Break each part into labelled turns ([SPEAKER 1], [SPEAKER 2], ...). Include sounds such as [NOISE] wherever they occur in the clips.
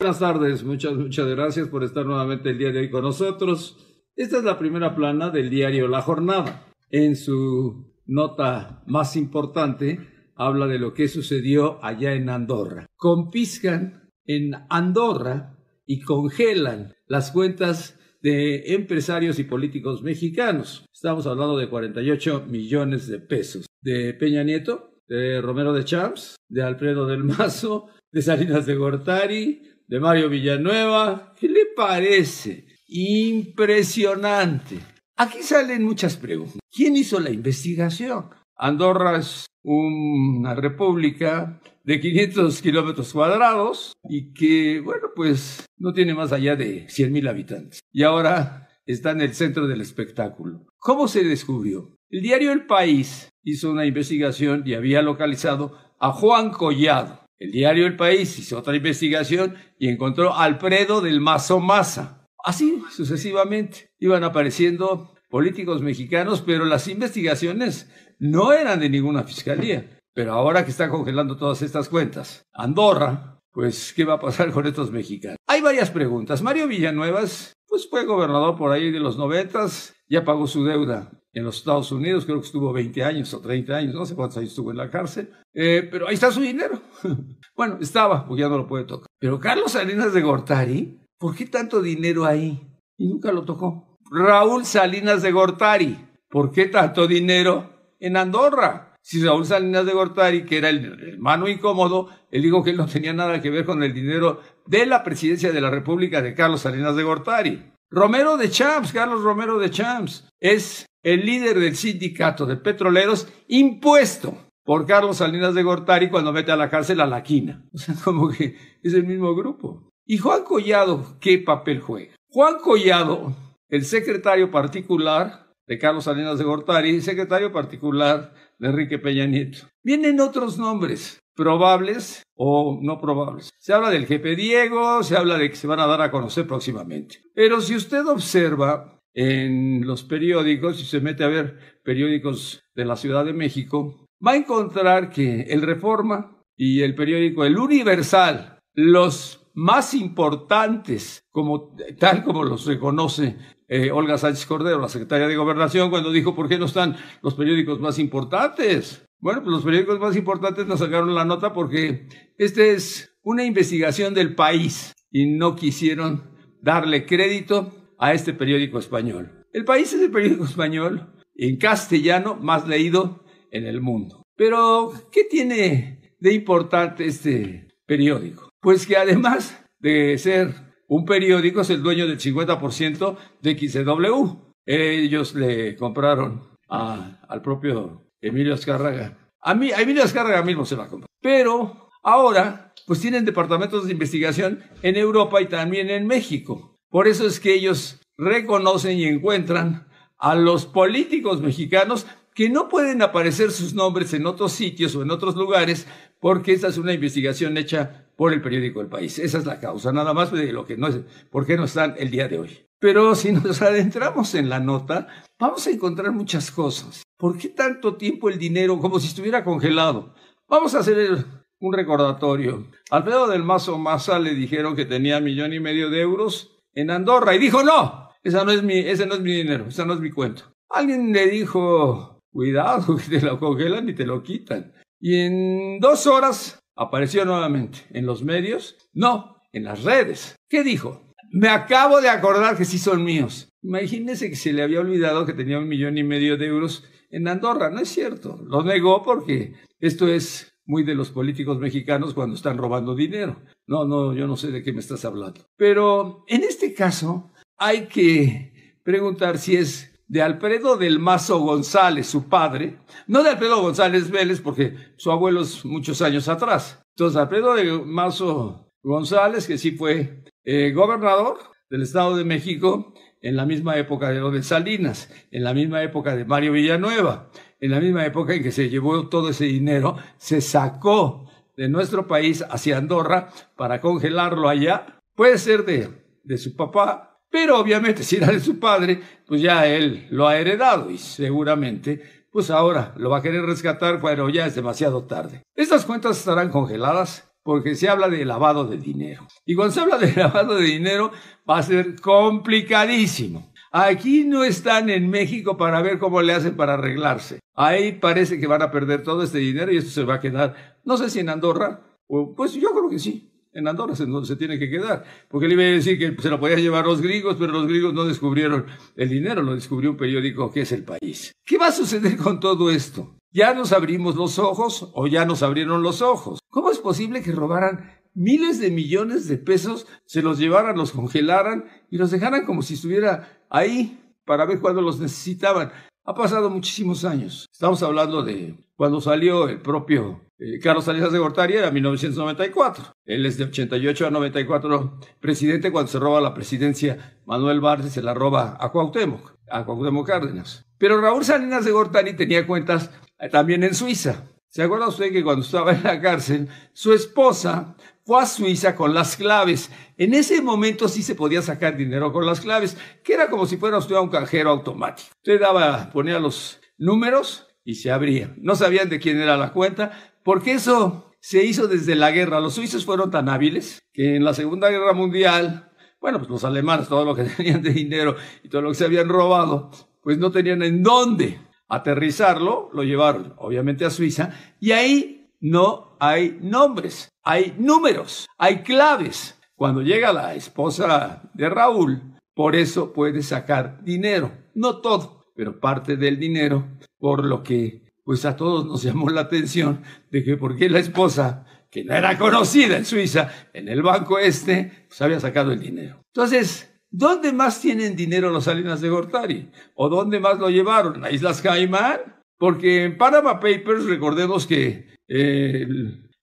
[SPEAKER 1] Buenas tardes, muchas, muchas gracias por estar nuevamente el día de hoy con nosotros. Esta es la primera plana del diario La Jornada. En su nota más importante habla de lo que sucedió allá en Andorra. Confiscan en Andorra y congelan las cuentas de empresarios y políticos mexicanos. Estamos hablando de 48 millones de pesos. De Peña Nieto, de Romero de Champs, de Alfredo del Mazo, de Salinas de Gortari, de Mario Villanueva. ¿Qué le parece? Impresionante. Aquí salen muchas preguntas. ¿Quién hizo la investigación? Andorra es una república de 500 kilómetros cuadrados y que, bueno, pues no tiene más allá de 100.000 habitantes. Y ahora está en el centro del espectáculo. ¿Cómo se descubrió? El diario El País hizo una investigación y había localizado a Juan Collado. El diario El País hizo otra investigación y encontró Alfredo del Mazo Maza. Así sucesivamente iban apareciendo políticos mexicanos, pero las investigaciones no eran de ninguna fiscalía. Pero ahora que están congelando todas estas cuentas, Andorra, pues, ¿qué va a pasar con estos mexicanos? Hay varias preguntas. Mario Villanuevas, pues fue gobernador por ahí de los noventas, ya pagó su deuda en los Estados Unidos, creo que estuvo 20 años o 30 años, no sé cuántos años estuvo en la cárcel, eh, pero ahí está su dinero. [LAUGHS] bueno, estaba, porque ya no lo puede tocar. Pero Carlos Salinas de Gortari, ¿por qué tanto dinero ahí? Y nunca lo tocó. Raúl Salinas de Gortari, ¿por qué tanto dinero en Andorra? Si Raúl Salinas de Gortari, que era el hermano incómodo, él dijo que él no tenía nada que ver con el dinero de la presidencia de la República de Carlos Salinas de Gortari. Romero de Champs, Carlos Romero de Champs, es el líder del sindicato de petroleros impuesto por Carlos Salinas de Gortari cuando mete a la cárcel a la quina. O sea, [LAUGHS] como que es el mismo grupo. ¿Y Juan Collado qué papel juega? Juan Collado, el secretario particular de Carlos Salinas de Gortari, secretario particular de Enrique Peña Nieto. Vienen otros nombres, probables o no probables. Se habla del jefe Diego, se habla de que se van a dar a conocer próximamente. Pero si usted observa en los periódicos, si se mete a ver periódicos de la Ciudad de México, va a encontrar que el Reforma y el periódico El Universal, los más importantes, como, tal como los reconoce eh, Olga Sánchez Cordero, la secretaria de Gobernación, cuando dijo, ¿por qué no están los periódicos más importantes? Bueno, pues los periódicos más importantes nos sacaron la nota porque esta es una investigación del país y no quisieron darle crédito a este periódico español. El país es el periódico español en castellano más leído en el mundo. Pero, ¿qué tiene de importante este periódico? Pues que además de ser un periódico, es el dueño del 50% de XW. Ellos le compraron al propio Emilio Azcárraga. A mí, a Emilio Azcárraga mismo se la compró. Pero ahora, pues tienen departamentos de investigación en Europa y también en México. Por eso es que ellos reconocen y encuentran a los políticos mexicanos que no pueden aparecer sus nombres en otros sitios o en otros lugares porque esta es una investigación hecha por el periódico El País. Esa es la causa, nada más de lo que no es, por qué no están el día de hoy. Pero si nos adentramos en la nota, vamos a encontrar muchas cosas. ¿Por qué tanto tiempo el dinero como si estuviera congelado? Vamos a hacer un recordatorio. Alfredo del Mazo Maza le dijeron que tenía millón y medio de euros en Andorra y dijo, no, esa no es mi, ese no es mi dinero, esa no es mi cuento. Alguien le dijo, cuidado, [LAUGHS] que te lo congelan y te lo quitan. Y en dos horas apareció nuevamente en los medios, no, en las redes. ¿Qué dijo? Me acabo de acordar que sí son míos. Imagínese que se le había olvidado que tenía un millón y medio de euros en Andorra. No es cierto. Lo negó porque esto es muy de los políticos mexicanos cuando están robando dinero. No, no, yo no sé de qué me estás hablando. Pero en este caso hay que preguntar si es de Alfredo del Mazo González, su padre, no de Alfredo González Vélez, porque su abuelo es muchos años atrás. Entonces, Alfredo de Mazo González, que sí fue eh, gobernador del Estado de México en la misma época de lo Salinas, en la misma época de Mario Villanueva, en la misma época en que se llevó todo ese dinero, se sacó de nuestro país hacia Andorra para congelarlo allá. Puede ser de, de su papá, pero obviamente si era de su padre, pues ya él lo ha heredado y seguramente, pues ahora lo va a querer rescatar, pero ya es demasiado tarde. Estas cuentas estarán congeladas porque se habla de lavado de dinero. Y cuando se habla de [LAUGHS] lavado de dinero va a ser complicadísimo. Aquí no están en México para ver cómo le hacen para arreglarse. Ahí parece que van a perder todo este dinero y esto se va a quedar, no sé si en Andorra, o, pues yo creo que sí. En Andorra es donde se tiene que quedar. Porque le iba a decir que se lo podían llevar los griegos, pero los griegos no descubrieron el dinero, lo descubrió un periódico que es el país. ¿Qué va a suceder con todo esto? ¿Ya nos abrimos los ojos o ya nos abrieron los ojos? ¿Cómo es posible que robaran miles de millones de pesos, se los llevaran, los congelaran y los dejaran como si estuviera ahí para ver cuándo los necesitaban? Ha pasado muchísimos años. Estamos hablando de cuando salió el propio eh, Carlos Salinas de Gortari, era 1994. Él es de 88 a 94 presidente cuando se roba la presidencia. Manuel Barnes se la roba a Cuauhtémoc, a Cuauhtémoc Cárdenas. Pero Raúl Salinas de Gortari tenía cuentas también en Suiza. ¿Se acuerda usted que cuando estaba en la cárcel, su esposa fue a Suiza con las claves? En ese momento sí se podía sacar dinero con las claves, que era como si fuera usted a un cajero automático. Usted daba, ponía los números y se abría. No sabían de quién era la cuenta, porque eso se hizo desde la guerra. Los suizos fueron tan hábiles que en la Segunda Guerra Mundial, bueno, pues los alemanes, todo lo que [LAUGHS] tenían de dinero y todo lo que se habían robado, pues no tenían en dónde aterrizarlo, lo llevaron obviamente a Suiza y ahí no hay nombres, hay números, hay claves. Cuando llega la esposa de Raúl, por eso puede sacar dinero, no todo, pero parte del dinero, por lo que pues a todos nos llamó la atención de que por qué la esposa, que no era conocida en Suiza, en el banco este, pues había sacado el dinero. Entonces, ¿Dónde más tienen dinero los Salinas de Gortari? ¿O dónde más lo llevaron? ¿A Islas Caimán? Porque en Panama Papers, recordemos que eh,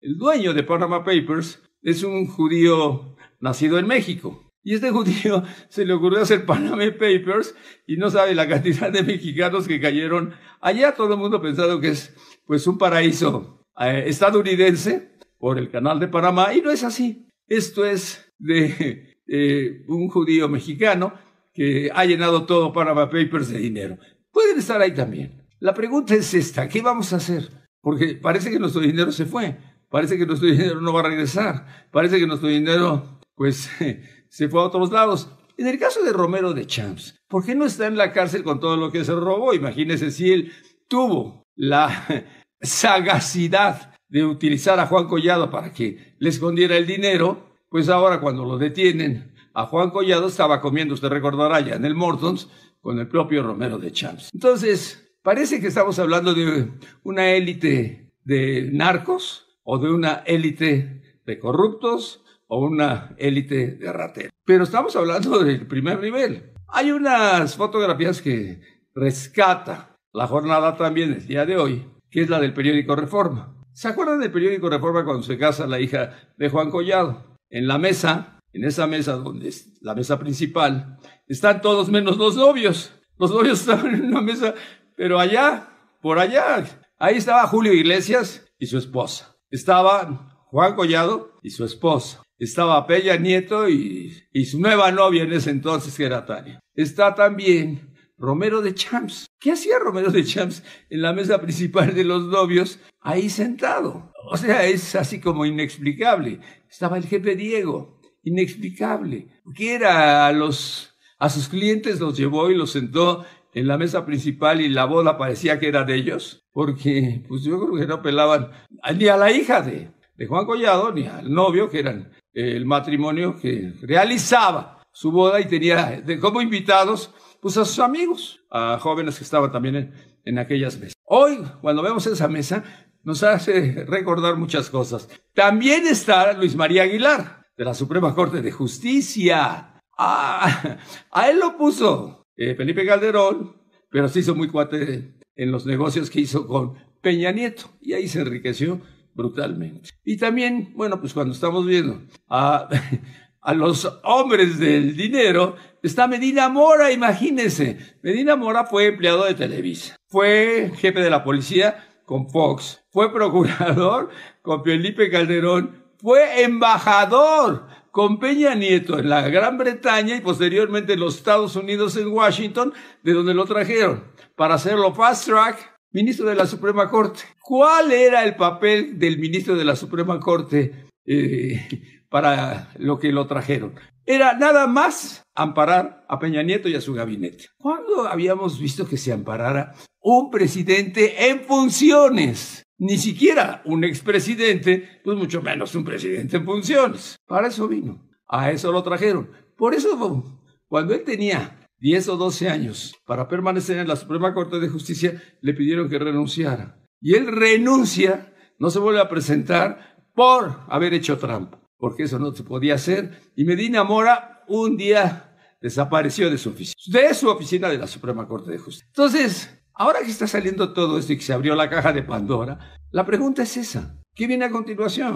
[SPEAKER 1] el, dueño de Panama Papers es un judío nacido en México. Y este [LAUGHS] judío se le ocurrió hacer Panama Papers y no sabe la cantidad de mexicanos que cayeron allá. Todo el mundo pensado que es pues un paraíso eh, estadounidense por el canal de Panamá y no es así. Esto es de eh, un judío mexicano que ha llenado todo Panama Papers de dinero. Pueden estar ahí también. La pregunta es esta, ¿qué vamos a hacer? Porque parece que nuestro dinero se fue, parece que nuestro dinero no va a regresar, parece que nuestro dinero, pues, [LAUGHS] se fue a otros lados. En el caso de Romero de Champs, ¿por qué no está en la cárcel con todo lo que se robó? Imagínese si él tuvo la [LAUGHS] sagacidad de utilizar a Juan Collado para que le escondiera el dinero, pues ahora cuando lo detienen, a Juan Collado estaba comiendo, usted recordará ya, en el Mortons, con el propio Romero de Champs. Entonces, parece que estamos hablando de una élite de narcos o de una élite de corruptos o una élite de rateros. Pero estamos hablando del primer nivel. Hay unas fotografías que rescata la jornada también el día de hoy, que es la del periódico Reforma. ¿Se acuerdan del periódico Reforma cuando se casa la hija de Juan Collado? En la mesa, en esa mesa donde es la mesa principal, están todos menos los novios. Los novios [LAUGHS] estaban en una mesa, pero allá, por allá, ahí estaba Julio Iglesias y su esposa. Estaba Juan Collado y su esposa. Estaba Peña Nieto y su nueva novia en ese entonces, que era Tania. Está también Romero de Champs. ¿Qué hacía Romero de Champs en la mesa principal de los novios ahí sentado? O sea, es así como inexplicable. Estaba el jefe Diego, inexplicable. Que era a los, a sus clientes los llevó y los sentó en la mesa principal y la boda parecía que era de ellos, porque pues yo creo que no pelaban ni a la hija de, de Juan Collado ni al novio, que eran el matrimonio que realizaba su boda y tenía de, como invitados pues a sus amigos, a jóvenes que estaban también en, en aquellas mesas. Hoy, cuando vemos esa mesa, nos hace recordar muchas cosas. También está Luis María Aguilar, de la Suprema Corte de Justicia. Ah, a él lo puso eh, Felipe Calderón, pero se hizo muy cuate en los negocios que hizo con Peña Nieto y ahí se enriqueció brutalmente. Y también, bueno, pues cuando estamos viendo a, [LAUGHS] a los hombres del dinero, está Medina Mora, imagínense. Medina Mora fue empleado de Televisa, fue jefe de la policía con Fox, fue procurador con Felipe Calderón, fue embajador con Peña Nieto en la Gran Bretaña y posteriormente en los Estados Unidos en Washington, de donde lo trajeron, para hacerlo fast track, ministro de la Suprema Corte. ¿Cuál era el papel del ministro de la Suprema Corte eh, para lo que lo trajeron. Era nada más amparar a Peña Nieto y a su gabinete. ¿Cuándo habíamos visto que se amparara un presidente en funciones? Ni siquiera un expresidente, pues mucho menos un presidente en funciones. Para eso vino. A eso lo trajeron. Por eso, cuando él tenía 10 o 12 años para permanecer en la Suprema Corte de Justicia, le pidieron que renunciara. Y él renuncia, no se vuelve a presentar por haber hecho trampa, porque eso no se podía hacer. Y Medina Mora un día desapareció de su oficina, de su oficina de la Suprema Corte de Justicia. Entonces, ahora que está saliendo todo esto y que se abrió la caja de Pandora, la pregunta es esa. ¿Qué viene a continuación?